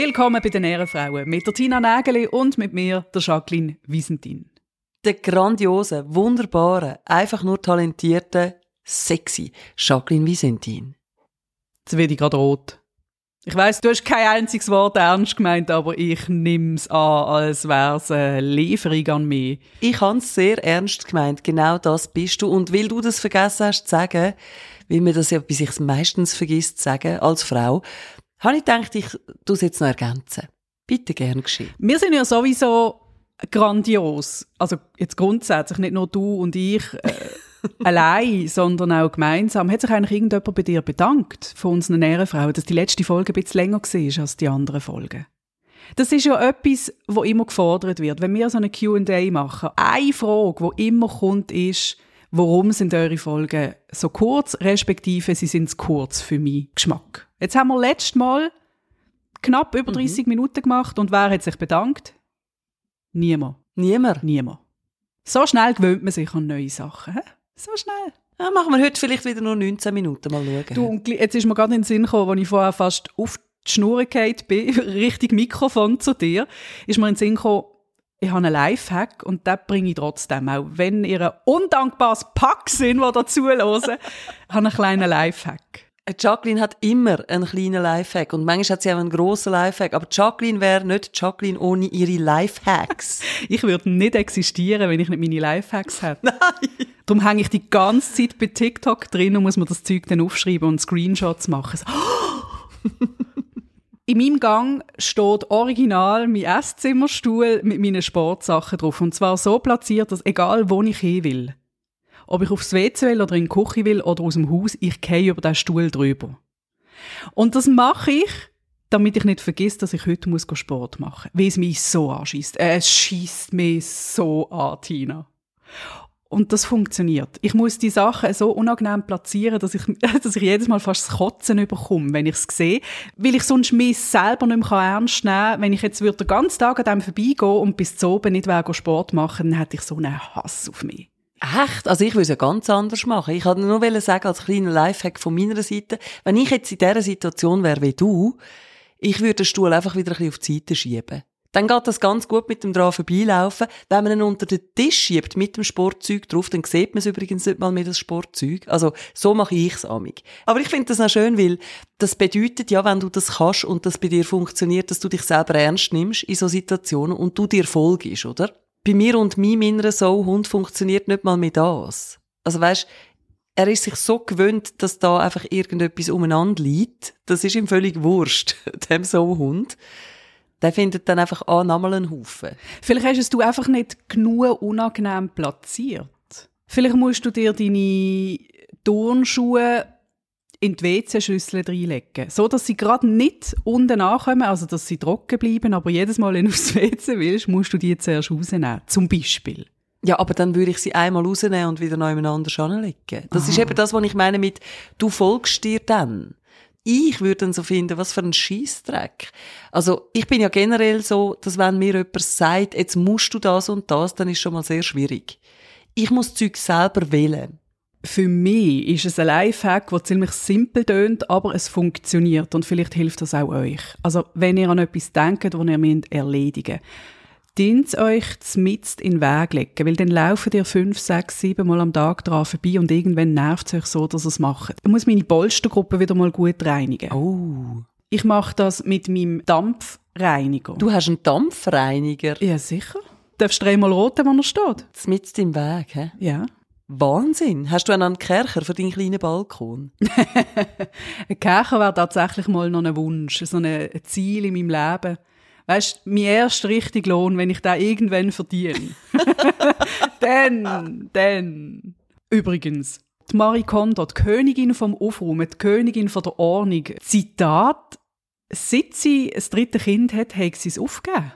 Willkommen bei den Ehrenfrauen mit der Tina Nägeli und mit mir, der Jacqueline Wiesentin. Der grandiose, wunderbare, einfach nur talentierte, sexy Jacqueline Wiesentin. Jetzt werde ich gerade rot. Ich weiss, du hast kein einziges Wort ernst gemeint, aber ich nimm's an, als wär's eine Lieferung an mich. Ich hab's sehr ernst gemeint. Genau das bist du. Und weil du das vergessen hast zu sagen, weil mir das ja bis ich es meistens vergisst zu sagen, als Frau, habe ich gedacht, ich tu es jetzt noch ergänzen. Bitte gern geschehen. Wir sind ja sowieso grandios. Also jetzt grundsätzlich, nicht nur du und ich äh, allein, sondern auch gemeinsam. Hat sich eigentlich irgendjemand bei dir bedankt, von unseren Ehrenfrauen, dass die letzte Folge ein bisschen länger war als die anderen Folgen? Das ist ja etwas, wo immer gefordert wird. Wenn wir so eine Q&A machen, eine Frage, die immer kommt, ist, warum sind eure Folgen so kurz, respektive sie sind zu kurz für meinen Geschmack. Jetzt haben wir letztes Mal knapp über 30 mhm. Minuten gemacht und wer hat sich bedankt? Niemand. Niemand? Niemand. So schnell gewöhnt man sich an neue Sachen. He? So schnell. Ja, machen wir heute vielleicht wieder nur 19 Minuten mal schauen. Du, und jetzt ist mir gerade in den Sinn gekommen, als ich vorher fast auf die Schnur bin, richtig Mikrofon zu dir, ist mir in den Sinn gekommen, ich habe einen Lifehack und den bringe ich trotzdem, auch wenn ihr ein undankbares Pack sind, die dazu hören, habe ich einen kleinen Lifehack. Jacqueline hat immer einen kleinen Lifehack und manchmal hat sie auch einen grossen Lifehack. Aber Jacqueline wäre nicht Jacqueline ohne ihre Lifehacks. ich würde nicht existieren, wenn ich nicht meine Lifehacks hätte. Nein. Darum hänge ich die ganze Zeit bei TikTok drin und muss mir das Zeug dann aufschreiben und Screenshots machen. In meinem Gang steht original mein Esszimmerstuhl mit meinen Sportsachen drauf. Und zwar so platziert, dass egal wo ich hin will, ob ich aufs WC will oder in die Küche will oder aus dem Haus, ich gehe über den Stuhl drüber. Und das mache ich, damit ich nicht vergesse, dass ich heute muss Sport machen muss. Weil es mich so anschießt. Es schießt mich so an, Tina. Und das funktioniert. Ich muss die Sachen so unangenehm platzieren, dass ich, dass ich jedes Mal fast das Kotzen überkomme, wenn ich es sehe. Weil ich sonst mich selber nicht mehr ernst nehmen kann. Wenn ich jetzt den ganzen Tag an dem vorbeigehen und bis zu oben nicht Sport machen, dann hätte ich so einen Hass auf mich. Echt? Also ich würde es ja ganz anders machen. Ich wollte nur sagen, als kleiner Lifehack von meiner Seite, wenn ich jetzt in dieser Situation wäre wie du, ich würde den Stuhl einfach wieder ein bisschen auf die Seite schieben. Dann geht das ganz gut mit dem dran vorbeilaufen. Wenn man ihn unter den Tisch schiebt mit dem Sportzeug drauf, dann sieht man es übrigens nicht mal mehr, das Sportzeug. Also, so mache ich es amig. Aber ich finde das auch schön, weil das bedeutet ja, wenn du das kannst und das bei dir funktioniert, dass du dich selber ernst nimmst in so Situationen und du dir folgst, oder? Bei mir und meinem inneren Soul-Hund funktioniert nicht mal mehr das. Also weißt, er ist sich so gewöhnt, dass da einfach irgendetwas umeinander liegt. Das ist ihm völlig wurscht, dem Soul-Hund. Der findet dann einfach an, nochmal einen Haufen. Vielleicht hast es du einfach nicht genug unangenehm platziert. Vielleicht musst du dir deine Turnschuhe in die WC-Schüssel reinlegen. So, dass sie gerade nicht unten ankommen, also dass sie trocken bleiben, aber jedes Mal, wenn du aufs WC willst, musst du die zuerst rausnehmen. Zum Beispiel. Ja, aber dann würde ich sie einmal rausnehmen und wieder neu anders anlegen. Das Aha. ist eben das, was ich meine mit, du folgst dir dann. Ich würde dann so finden, was für ein Scheißdreck. Also, ich bin ja generell so, dass wenn mir jemand sagt, jetzt musst du das und das, dann ist schon mal sehr schwierig. Ich muss Zeug selber wählen für mich ist es ein Lifehack, der ziemlich simpel tönt, aber es funktioniert und vielleicht hilft das auch euch. Also wenn ihr an etwas denkt, das ihr müsst erledigen müsst, euch zmitzt in den Weg legen, weil dann laufen ihr fünf, sechs, sieben Mal am Tag dran vorbei und irgendwann nervt es euch so, dass ihr es macht. Ich muss meine Polstergruppe wieder mal gut reinigen. Oh. Ich mache das mit meinem Dampfreiniger. Du hast einen Dampfreiniger? Ja, sicher. Darfst du dreimal roten, wo er steht? Zmitzt im Weg, hä? Ja. Wahnsinn. Hast du einen Kercher für deinen kleinen Balkon? ein Kercher wäre tatsächlich mal noch ein Wunsch, so ein Ziel in meinem Leben. Weißt du, mein erster richtiger Lohn, wenn ich da irgendwann verdiene. dann, dann. Übrigens, die Marie Kondo, die Königin vom Aufräumen, die Königin von der Ordnung. Zitat, seit sie ein drittes Kind hat, hat sie es aufgegeben.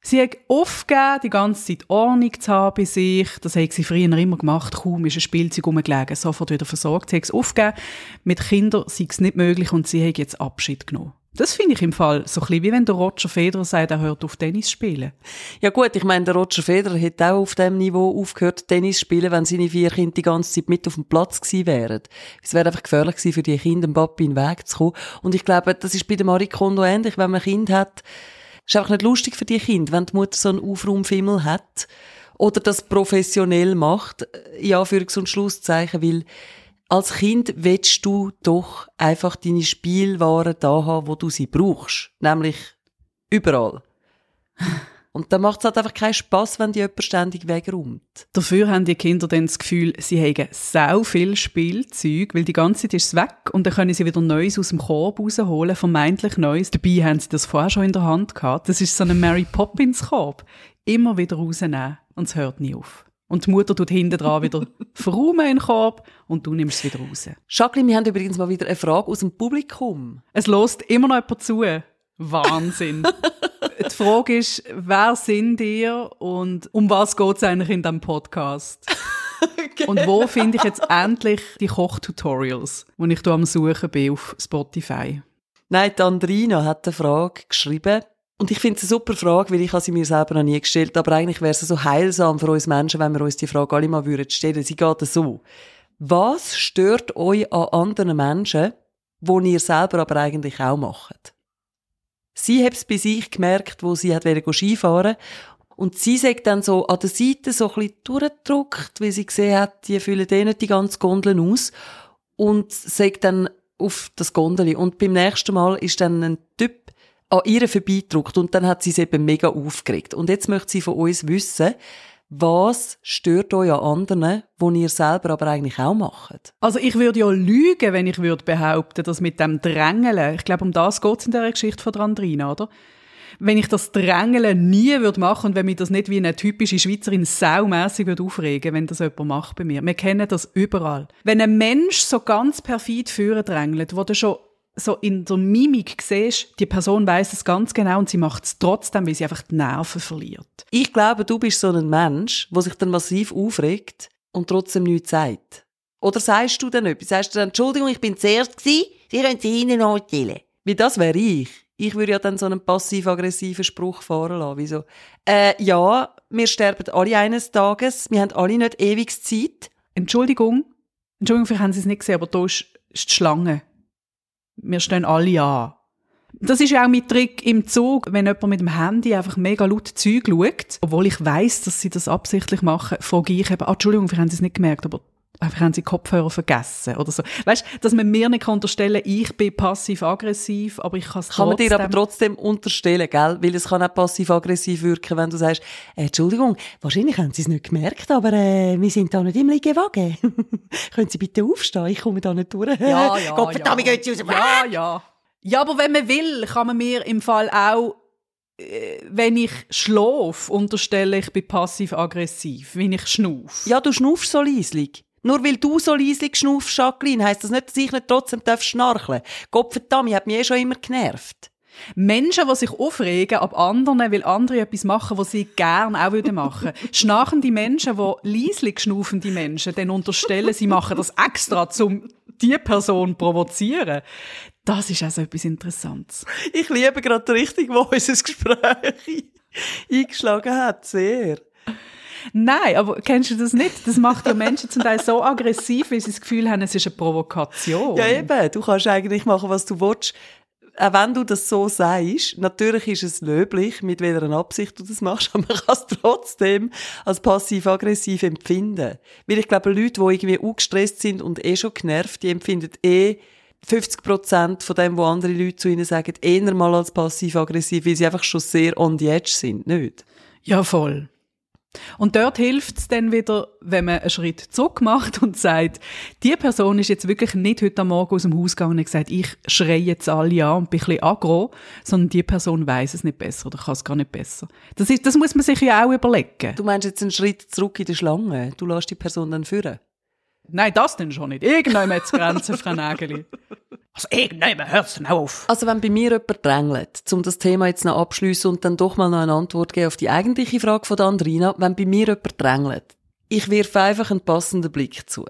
Sie hat aufgegeben, die ganze Zeit Ordnung zu haben bei sich. Das hat sie früher immer gemacht. Kaum ist ein Spielzeug rumgelegen, sofort wieder versorgt. Sie hat es aufgegeben. Mit Kindern sei es nicht möglich und sie hat jetzt Abschied genommen. Das finde ich im Fall so ein bisschen, wie wenn der Roger Federer sagt, er hört auf Tennis spielen. Ja gut, ich meine, der Roger Federer hätte auch auf dem Niveau aufgehört, Tennis spielen, wenn seine vier Kinder die ganze Zeit mit auf dem Platz gewesen wären. Es wäre einfach gefährlich gewesen, für die Kinder, dem Papi in den Weg zu kommen. Und ich glaube, das ist bei der Marie Kondo ähnlich, wenn man ein Kind hat. Ist einfach nicht lustig für die Kinder, wenn die Mutter so einen Aufraumfimmel hat oder das professionell macht, ja, für und Schlusszeichen, weil als Kind willst du doch einfach deine Spielwaren da haben, wo du sie brauchst. Nämlich überall. Und dann macht es halt einfach keinen Spass, wenn die jemand ständig wegräumt. Dafür haben die Kinder dann das Gefühl, sie haben sau viel Spielzeug, weil die ganze Zeit ist es weg und dann können sie wieder Neues aus dem Korb rausholen, vermeintlich Neues. Dabei haben sie das vorher schon in der Hand gehabt. Das ist so ein Mary Poppins Korb. Immer wieder rausnehmen und es hört nie auf. Und die Mutter tut hinten dran wieder verräumen in den Korb und du nimmst es wieder raus. Jacqueline, wir haben übrigens mal wieder eine Frage aus dem Publikum. Es lost immer noch jemand zu. Wahnsinn. die Frage ist, wer sind ihr und um was geht es eigentlich in diesem Podcast? okay. Und wo finde ich jetzt endlich die Kochtutorials, die ich hier am Suchen bin auf Spotify? Nein, die Andrina hat eine Frage geschrieben. Und ich finde es eine super Frage, weil ich sie mir selber noch nie gestellt aber eigentlich wäre es so heilsam für uns Menschen, wenn wir uns die Frage alle mal würden stellen. Sie geht so. Was stört euch an anderen Menschen, wo ihr selber aber eigentlich auch macht? Sie hat es bei sich gemerkt, wo sie hat Skifahren und sie sagt dann so an der Seite so ein bisschen durchgedruckt, weil sie gesehen hat, die füllen denen die ganze Gondel aus und sagt dann auf das Gondeli. Und beim nächsten Mal ist dann ein Typ an ihr vorbeidruckt und dann hat sie es eben mega aufgeregt. Und jetzt möchte sie von uns wissen, was stört euch an anderen, wo ihr selber aber eigentlich auch macht? Also ich würde ja lügen, wenn ich würde behaupten, dass mit dem Drängeln, ich glaube, um das geht es in der Geschichte von Andrina, oder? Wenn ich das Drängeln nie würde machen und wenn mich das nicht wie eine typische Schweizerin saumässig würde aufregen, wenn das jemand macht bei mir. Wir kennen das überall. Wenn ein Mensch so ganz perfid führen drängelt, wo der schon so in der Mimik siehst, die Person weiß es ganz genau und sie macht es trotzdem, weil sie einfach die Nerven verliert. Ich glaube, du bist so ein Mensch, der sich dann massiv aufregt und trotzdem nichts sagt. Oder sagst du dann etwas? Sagst du dann, Entschuldigung, ich bin zuerst gewesen, Sie können sie hinten erzählen. Wie das wäre ich. Ich würde ja dann so einen passiv-aggressiven Spruch fahren lassen, wie so, äh, ja, wir sterben alle eines Tages, wir haben alle nicht ewig Zeit. Entschuldigung, Entschuldigung, vielleicht haben Sie es nicht gesehen, aber da ist die Schlange. Wir stehen alle an. Das ist ja auch mein Trick im Zug, wenn jemand mit dem Handy einfach mega laut Zeug schaut, obwohl ich weiß, dass sie das absichtlich machen, frage ich eben, ah, Entschuldigung, wir haben es nicht gemerkt, aber einfach haben sie Kopfhörer vergessen oder so. Weißt, dass man mir nicht unterstellen kann, ich bin passiv-aggressiv, aber ich kann es Kann man dir aber trotzdem unterstellen, gell? Weil es kann auch passiv-aggressiv wirken, wenn du sagst, äh, Entschuldigung, wahrscheinlich haben sie es nicht gemerkt, aber äh, wir sind da nicht im Liegewagen. Können Sie bitte aufstehen? Ich komme da nicht durch. Ja, ja, Gott, verdammt, ja. Sie raus. Ja, ja. Ja, aber wenn man will, kann man mir im Fall auch äh, wenn ich schlafe, unterstelle ich bin passiv-aggressiv, wenn ich schnufe. Ja, du schnaufst so leislich. Nur weil du so leislich schnaufst, Jacqueline, heisst das nicht, dass ich nicht trotzdem schnarchen darf. Gott verdammt, hat mich eh schon immer genervt. Menschen, die sich aufregen ab anderen, weil andere etwas machen, was sie gerne auch machen würden. Schnarchende Menschen, die leislich schnaufende Menschen, dann unterstellen, sie machen das extra, um die Person zu provozieren. Das ist also etwas Interessantes. Ich liebe gerade die Richtung, wo unser Gespräch eingeschlagen hat. Sehr. Nein, aber kennst du das nicht? Das macht ja Menschen zum Teil so aggressiv, weil sie das Gefühl haben, es ist eine Provokation. Ja, eben. Du kannst eigentlich machen, was du willst. Auch wenn du das so sagst, natürlich ist es löblich, mit welcher Absicht du das machst, aber man kann es trotzdem als passiv-aggressiv empfinden. Weil ich glaube, Leute, die irgendwie ungestresst sind und eh schon genervt, die empfinden eh 50 Prozent von dem, was andere Leute zu ihnen sagen, eher mal als passiv-aggressiv, weil sie einfach schon sehr on the edge sind, nicht? Ja, voll. Und dort hilft es dann wieder, wenn man einen Schritt zurück macht und sagt, die Person ist jetzt wirklich nicht heute Morgen aus dem Haus gegangen und gesagt, ich schreie jetzt alle an und bin ein bisschen aggro, sondern die Person weiß es nicht besser oder kann es gar nicht besser. Das, ist, das muss man sich ja auch überlegen. Du meinst jetzt einen Schritt zurück in die Schlange? Du lässt die Person dann führen? Nein, das denn schon nicht. Irgendwann hat es Grenzen, Frau Nägeli. Also irgendwann hört es dann auf. Also wenn bei mir jemand drängelt, um das Thema jetzt noch abschließen und dann doch mal noch eine Antwort geben auf die eigentliche Frage von Andrina, wenn bei mir jemand drängelt, ich wirfe einfach einen passenden Blick zu.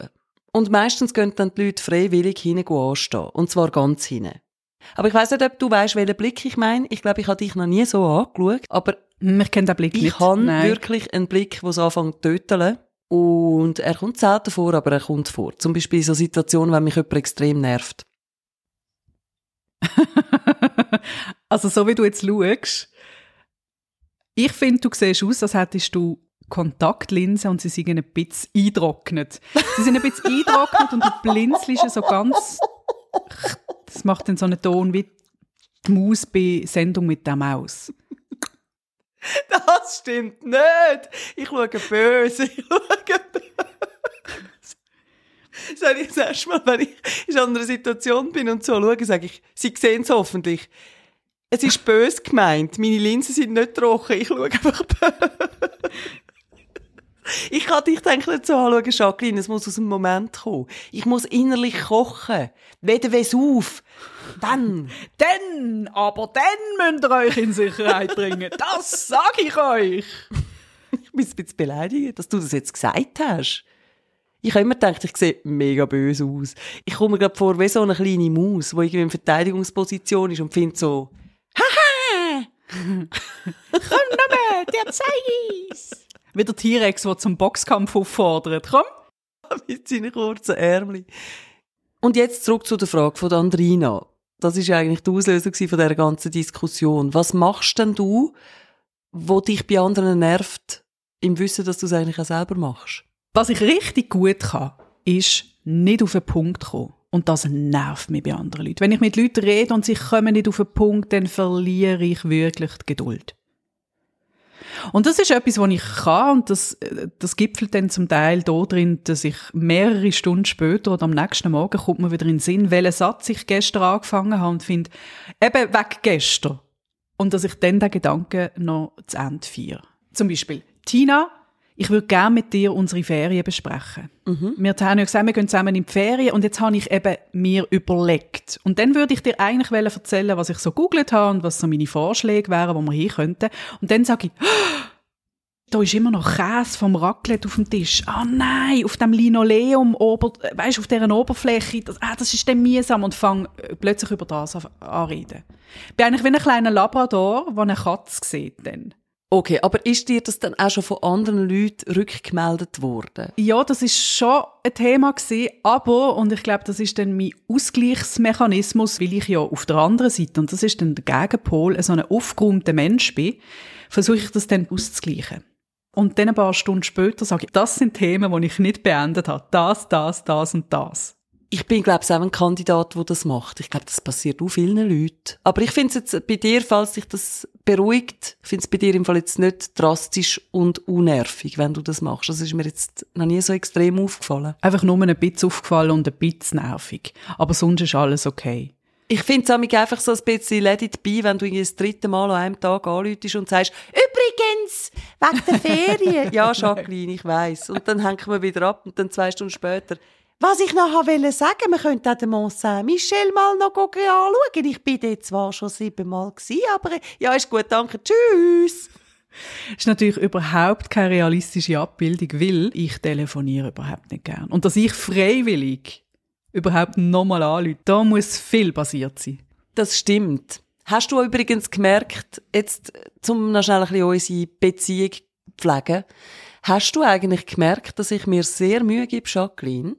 Und meistens gehen dann die Leute freiwillig hinten anstehen. Und zwar ganz hinten. Aber ich weiss nicht, ob du weißt, welchen Blick ich meine. Ich glaube, ich habe dich noch nie so angeschaut. Aber Ich kenne den Blick ich nicht. habe Nein. wirklich einen Blick, der anfängt zu töteln. Und er kommt selten vor, aber er kommt vor. Zum Beispiel in so Situationen, wenn mich jemand extrem nervt. also so wie du jetzt schaust, ich finde, du siehst aus, als hättest du Kontaktlinsen und sie sind ein bisschen eintrocknet. Sie sind ein bisschen eintrocknet und du blinzelst so ganz... Das macht dann so einen Ton wie die Maus bei Sendung mit der Maus. Das stimmt nicht. Ich schaue böse. Ich schaue böse. Sag ich das erste Mal, wenn ich in einer Situation bin und so schaue, sage ich, Sie sehen es hoffentlich. Es ist böse gemeint. Meine Linsen sind nicht trocken. Ich schaue einfach böse. Ich kann dich eigentlich nicht so anschauen, Jacqueline. Es muss aus dem Moment kommen. Ich muss innerlich kochen. Weder Vesuv. Dann. Dann, aber dann müsst ihr euch in Sicherheit bringen. Das sage ich euch. Ich bin ein bisschen beleidigt, dass du das jetzt gesagt hast. Ich habe immer gedacht, ich sehe mega böse aus. Ich komme mir gerade vor wie so eine kleine Maus, die irgendwie in Verteidigungsposition ist und findet so, haha! Komm nochmal, der zeig ich's. Wie der T-Rex, der zum Boxkampf auffordert. Komm. mit seinen kurzen Ärmeln. Und jetzt zurück zu der Frage von Andrina. Das ist ja eigentlich die gewesen von dieser ganzen Diskussion. Was machst denn du, wo dich bei anderen nervt, im Wissen, dass du es eigentlich auch selber machst? Was ich richtig gut kann, ist nicht auf den Punkt kommen. Und das nervt mich bei anderen Leuten. Wenn ich mit Leuten rede und sie kommen nicht auf den Punkt, dann verliere ich wirklich die Geduld. Und das ist etwas, was ich kann und das, äh, das gipfelt dann zum Teil darin, dass ich mehrere Stunden später oder am nächsten Morgen kommt mir wieder in den Sinn, welchen Satz ich gestern angefangen habe und finde, eben weg gestern. Und dass ich dann den Gedanken noch zu Ende feiere. Zum Beispiel, Tina, ich würde gerne mit dir unsere Ferien besprechen. Wir haben ja gesagt, wir gehen zusammen in die Ferien und jetzt habe ich eben mir überlegt. Und dann würde ich dir eigentlich erzählen, was ich so googelt habe und was so meine Vorschläge wären, wo wir hin könnten. Und dann sage ich, da ist immer noch Käse vom Raclette auf dem Tisch. Ah nein, auf dem Linoleum, ober, weißt, auf deren Oberfläche, das, ah, das ist dann mühsam und fange plötzlich über das an anreden. Ich bin eigentlich wie ein kleiner Labrador, der eine Katze sieht dann. Okay, aber ist dir das dann auch schon von anderen Leuten rückgemeldet worden? Ja, das ist schon ein Thema gewesen, aber, und ich glaube, das ist dann mein Ausgleichsmechanismus, weil ich ja auf der anderen Seite, und das ist dann der Gegenpol, so ein aufgeräumter Mensch bin, versuche ich das dann auszugleichen. Und dann ein paar Stunden später sage ich, das sind Themen, die ich nicht beendet habe. Das, das, das und das. Ich bin, glaube ich, auch ein Kandidat, der das macht. Ich glaube, das passiert auch vielen Leuten. Aber ich finde es jetzt bei dir, falls dich das beruhigt, ich finde es bei dir im Fall jetzt nicht drastisch und unnervig, wenn du das machst. Das ist mir jetzt noch nie so extrem aufgefallen. Einfach nur ein bisschen aufgefallen und ein bisschen nervig. Aber sonst ist alles okay. Ich finde es einfach so ein bisschen let it be, wenn du irgendwie das dritte Mal an einem Tag anläutest und sagst, übrigens, wegen der Ferien. ja, Jacqueline, ich weiss. Und dann hängen wir wieder ab und dann zwei Stunden später, was ich noch wollte sagen, wir könnten auch den Mont Saint-Michel mal noch anschauen. Ich bin dort zwar schon siebenmal aber ja, ist gut, danke, tschüss. ist natürlich überhaupt keine realistische Abbildung, weil ich telefoniere überhaupt nicht gern. Und dass ich freiwillig überhaupt nochmal anrufe, da muss viel passiert sein. Das stimmt. Hast du übrigens gemerkt, jetzt zum noch schnell ein bisschen unsere Beziehung pflegen, hast du eigentlich gemerkt, dass ich mir sehr Mühe gebe, Jacqueline,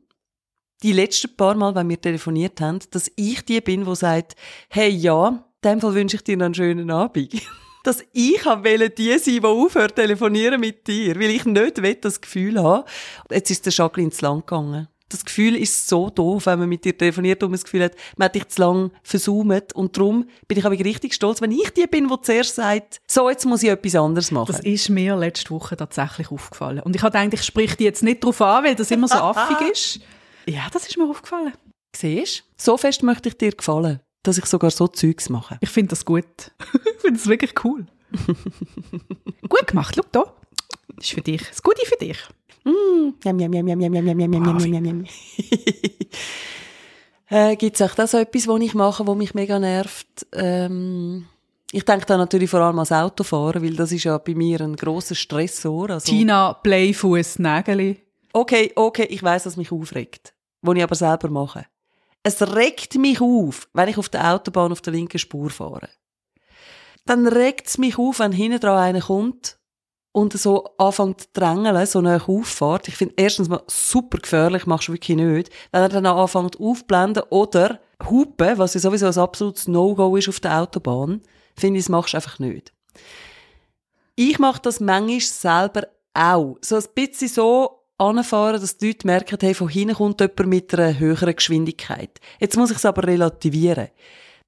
die letzten paar Mal, wenn wir telefoniert haben, dass ich die bin, die sagt, hey ja, in dem Fall wünsche ich dir einen schönen Abend. dass ich wollte die sein, die aufhört telefonieren mit dir, weil ich nicht will, das Gefühl habe. Jetzt ist der Jacqueline zu lang gegangen. Das Gefühl ist so doof, wenn man mit dir telefoniert und man das Gefühl hat, man hat dich zu lang versucht. Und darum bin ich aber richtig stolz, wenn ich die bin, die zuerst sagt, so, jetzt muss ich etwas anderes machen. Das ist mir letzte Woche tatsächlich aufgefallen. Und ich habe gedacht, ich sprich die jetzt nicht darauf an, weil das immer so affig ist. Ja, das ist mir aufgefallen. Siehst So fest möchte ich dir gefallen, dass ich sogar so Zeugs mache. Ich finde das gut. ich finde das wirklich cool. gut gemacht, schau da. Das ist für dich. Das Gute für dich. Mm. Jam, jam, jam, jam, jam, jam, jam, jam, jam, jam. äh, Gibt es auch das so etwas, was ich mache, was mich mega nervt? Ähm, ich denke da natürlich vor allem ans Autofahren, weil das ist ja bei mir ein grosser Stressor. Also, Tina, Playfuß, Nägeli. okay, okay, ich weiß, was mich aufregt. Was ich aber selber mache. Es regt mich auf, wenn ich auf der Autobahn auf der linken Spur fahre. Dann regt es mich auf, wenn hinten dran einer kommt und so anfängt zu drängeln, so eine Auffahrt. Ich finde erstens mal super gefährlich, machst du wirklich nicht. Wenn er dann anfängt aufblenden oder hupen, was ja sowieso ein absolutes No-Go ist auf der Autobahn, finde ich, das machst du einfach nicht. Ich mache das manchmal selber auch. So ein bisschen so anfahren, dass die Leute merken, hey, von hinten kommt jemand mit einer höheren Geschwindigkeit. Jetzt muss ich es aber relativieren.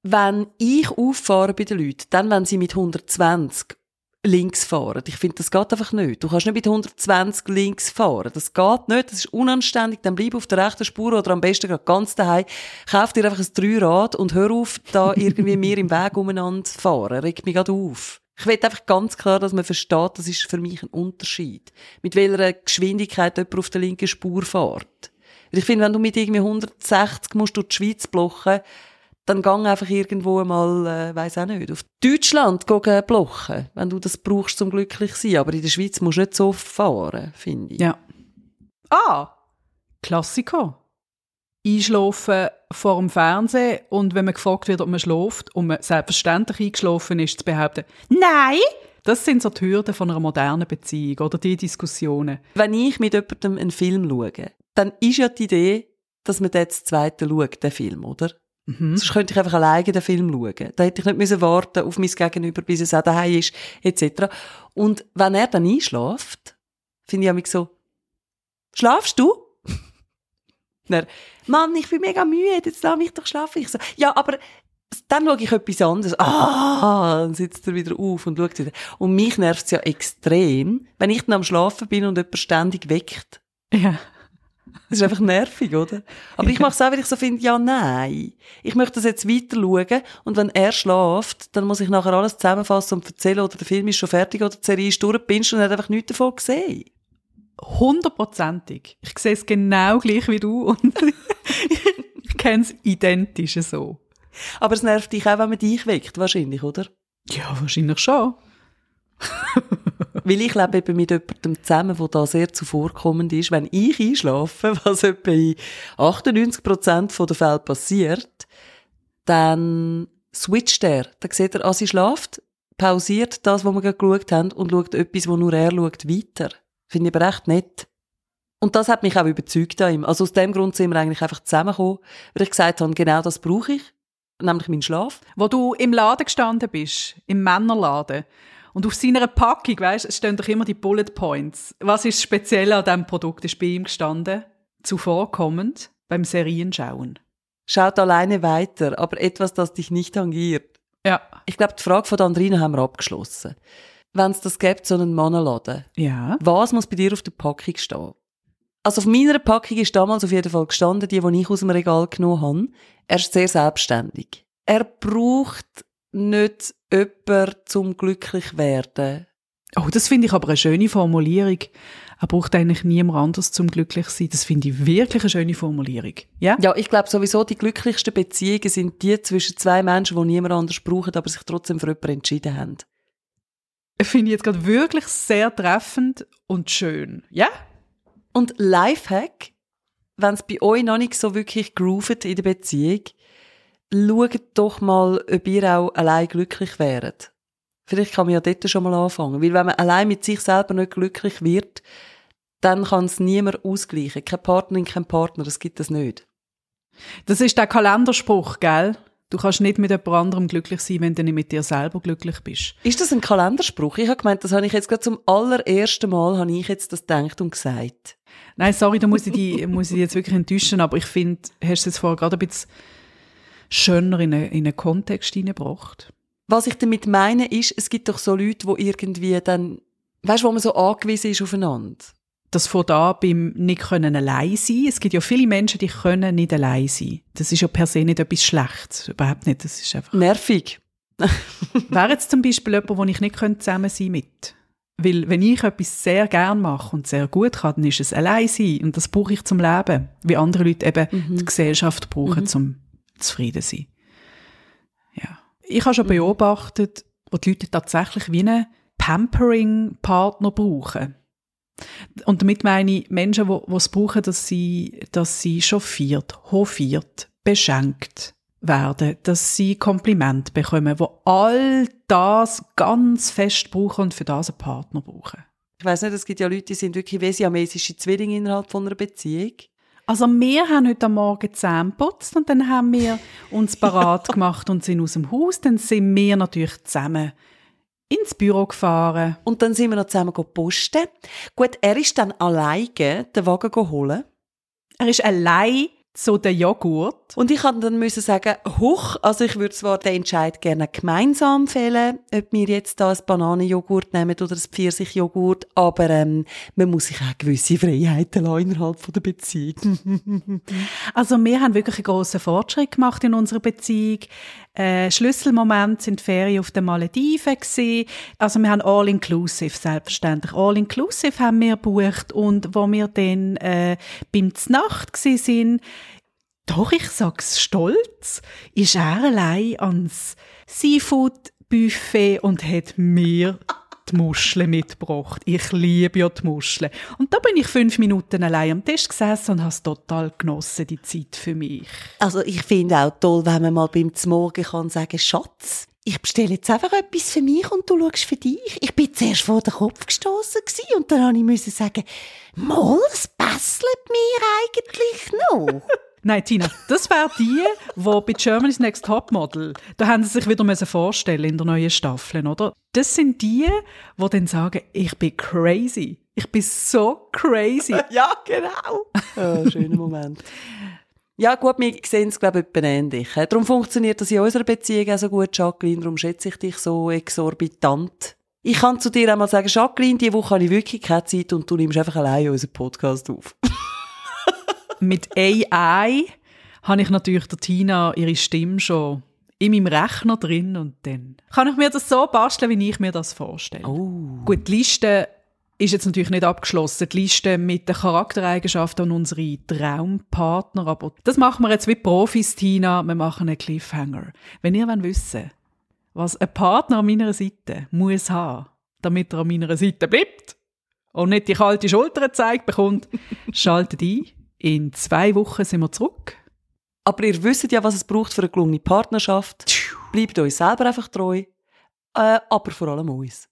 Wenn ich auffahre bei den Leuten, dann wenn sie mit 120 links fahren. Ich finde, das geht einfach nicht. Du kannst nicht mit 120 links fahren. Das geht nicht. Das ist unanständig. Dann bleib auf der rechten Spur oder am besten gerade ganz daheim. Kauf dir einfach ein Dreirad und hör auf, da irgendwie mir im Weg umeinander zu fahren. Regt mich gerade auf. Ich will einfach ganz klar, dass man versteht, das ist für mich ein Unterschied. Mit welcher Geschwindigkeit jemand auf der linken Spur fährt. Ich finde, wenn du mit irgendwie 160 musst durch die Schweiz blochen, dann gang einfach irgendwo mal, äh, weiß auch nicht, auf Deutschland gehen blochen, wenn du das brauchst, zum glücklich zu sein. Aber in der Schweiz musst du nicht so fahren, finde ich. Ja. Ah, Klassiker. Einschlafen vor dem Fernsehen und wenn man gefragt wird, ob man schläft und man selbstverständlich eingeschlafen ist, zu behaupten, nein! Das sind so die Hürden von einer modernen Beziehung oder die Diskussionen. Wenn ich mit jemandem einen Film schaue, dann ist ja die Idee, dass man den zweiten schaut, den Film, oder? Mhm. Sonst könnte ich einfach alleine den Film schauen. Da hätte ich nicht müssen warten auf mein Gegenüber, bis es auch daheim ist, etc. Und wenn er dann einschläft, finde ich mich so, schlafst du? Dann, Mann, ich bin mega müde, jetzt lass mich doch schlafen. Ich so, ja, aber dann schaue ich etwas anderes. Ah, dann sitzt er wieder auf und schaut wieder. Und mich nervt es ja extrem, wenn ich dann am Schlafen bin und jemand ständig weckt. Ja. Das ist einfach nervig, oder? Aber ich mache es auch, weil ich so finde, ja, nein. Ich möchte das jetzt weiter schauen und wenn er schläft, dann muss ich nachher alles zusammenfassen und erzählen, oder der Film ist schon fertig oder die Serie ist durchgebinged und er hat einfach nichts davon gesehen. Hundertprozentig. Ich sehe es genau gleich wie du und ich kenne es identisch so. Aber es nervt dich auch, wenn man dich weckt, wahrscheinlich, oder? Ja, wahrscheinlich schon. Weil ich lebe eben mit jemandem zusammen, der da sehr zuvorkommend ist. Wenn ich einschlafe, was etwa in 98% der Fälle passiert, dann switcht er. Dann sieht er, als sie schlaft, pausiert das, was wir gerade geschaut haben und schaut etwas, wo nur er schaut, weiter. Finde ich aber echt nett. Und das hat mich auch überzeugt an ihm. Also aus dem Grund sind wir eigentlich einfach zusammengekommen, weil ich gesagt habe, genau das brauche ich, nämlich meinen Schlaf. Wo du im Laden gestanden bist, im Männerladen, und auf seiner Packung, weißt, es stehen doch immer die Bullet Points. Was ist speziell an diesem Produkt? Ist bei ihm gestanden? Zuvorkommend beim Serienschauen. Schaut alleine weiter, aber etwas, das dich nicht tangiert. Ja. Ich glaube, die Frage von Andrina haben wir abgeschlossen. Wenn es das gibt, so einen Mannenladen. Ja. Was muss bei dir auf der Packung stehen? Also auf meiner Packung ist damals auf jeden Fall gestanden, die, die ich aus dem Regal genommen habe. Er ist sehr selbstständig. Er braucht nicht jemand zum glücklich werden. Oh, das finde ich aber eine schöne Formulierung. Er braucht eigentlich niemand anders zum glücklich sein. Das finde ich wirklich eine schöne Formulierung. Ja? Ja, ich glaube sowieso, die glücklichsten Beziehungen sind die zwischen zwei Menschen, die niemand anders brauchen, aber sich trotzdem für jemanden entschieden haben. Finde ich jetzt gerade wirklich sehr treffend und schön. Ja? Und Lifehack, wenn es bei euch noch nicht so wirklich groovt in der Beziehung, schaut doch mal, ob ihr auch allein glücklich wäret. Vielleicht kann man ja dort schon mal anfangen. Weil wenn man allein mit sich selber nicht glücklich wird, dann kann es niemand ausgleichen. Kein Partnerin, kein Partner, das gibt es nicht. Das ist der Kalenderspruch, gell? Du kannst nicht mit jemand anderem glücklich sein, wenn du nicht mit dir selber glücklich bist. Ist das ein Kalenderspruch? Ich habe gemeint, das habe ich jetzt gerade zum allerersten Mal, habe ich jetzt das gedacht und gesagt. Nein, sorry, da muss ich dich, muss ich dich jetzt wirklich enttäuschen, aber ich finde, hast du es vorher gerade ein bisschen schöner in einen, in einen Kontext hineingebracht. Was ich damit meine, ist, es gibt doch so Leute, die irgendwie dann, weißt du, wo man so angewiesen ist aufeinander. Das von da beim nicht können allein sein. Es gibt ja viele Menschen, die können nicht allein sein. Das ist ja per se nicht etwas Schlechtes. Überhaupt nicht. Das ist einfach. Nervig. Wäre jetzt zum Beispiel jemand, wo ich nicht zusammen sein mit. Weil, wenn ich etwas sehr gern mache und sehr gut kann, dann ist es allein sein. Und das brauche ich zum Leben. Wie andere Leute eben mhm. die Gesellschaft brauchen, mhm. zum zufrieden sein. Ja. Ich habe schon mhm. beobachtet, wo die Leute tatsächlich wie einen Pampering-Partner brauchen. Und damit meine ich Menschen, die es brauchen, dass sie, dass sie chauffiert, hofiert, beschenkt werden, dass sie Kompliment bekommen, wo all das ganz fest brauchen und für das einen Partner brauchen. Ich weiß nicht, es gibt ja Leute, die sind wirklich wie siamesische Zwillinge innerhalb von einer Beziehung. Also wir haben heute Morgen Zähne geputzt und dann haben wir uns parat gemacht und sind aus dem Haus. Dann sind wir natürlich zusammen ins Büro gefahren. Und dann sind wir noch zusammen posten. Gut, er ist dann alleine den Wagen geholt. Er ist allein zu den Joghurt. Und ich kann dann müssen sagen, hoch, also ich würde zwar den Entscheid gerne gemeinsam fällen, ob wir jetzt da ein Bananenjoghurt nehmen oder ein Pfirsichjoghurt, aber ähm, man muss sich auch gewisse Freiheiten lassen innerhalb von der Beziehung. also wir haben wirklich einen grossen Fortschritt gemacht in unserer Beziehung. Äh, Schlüsselmoment sind Ferien auf den Malediven gewesen. Also wir haben All-Inclusive, selbstverständlich. All-Inclusive haben wir gebucht und wo wir dann äh, beim Znacht sind, doch, ich sag's stolz, ist er allein ans Seafood-Buffet und hat mir die Muscheln mitgebracht. Ich liebe ja die Muscheln. Und da bin ich fünf Minuten allein am Tisch gesessen und habe es total genossen, die Zeit für mich. Also ich finde auch toll, wenn man mal beim Zmorgen kann sagen, Schatz, ich bestelle jetzt einfach etwas für mich und du schaust für dich. Ich bin zuerst vor den Kopf gestoßen und dann musste ich sagen, mal, es passelt mir eigentlich noch. Nein, Tina, das wäre die, wo bei Germany's Next Topmodel, da haben sie sich wieder müssen vorstellen in der neuen Staffel, oder? Das sind die, wo dann sagen, ich bin crazy. Ich bin so crazy. ja, genau. Oh, schöner Moment. Ja, gut, wir sehen es, glaube ich, ähnlich. Darum funktioniert das in unserer Beziehung auch so gut, Jacqueline. Darum schätze ich dich so exorbitant. Ich kann zu dir einmal sagen, Jacqueline, diese Woche habe ich wirklich keine Zeit und du nimmst einfach alleine unseren Podcast auf mit AI habe ich natürlich der Tina ihre Stimme schon in meinem Rechner drin und dann kann ich mir das so basteln, wie ich mir das vorstelle. Oh. Gut, die Liste ist jetzt natürlich nicht abgeschlossen. Die Liste mit den Charaktereigenschaften und unsere Traumpartner, aber das machen wir jetzt wie Profis, Tina. Wir machen einen Cliffhanger. Wenn ihr wissen was ein Partner an meiner Seite muss haben, damit er an meiner Seite bleibt und nicht die kalte Schulter gezeigt bekommt, schaltet ein in zwei Wochen sind wir zurück. Aber ihr wisst ja, was es braucht für eine gelungene Partnerschaft. Bleibt euch selber einfach treu, äh, aber vor allem uns.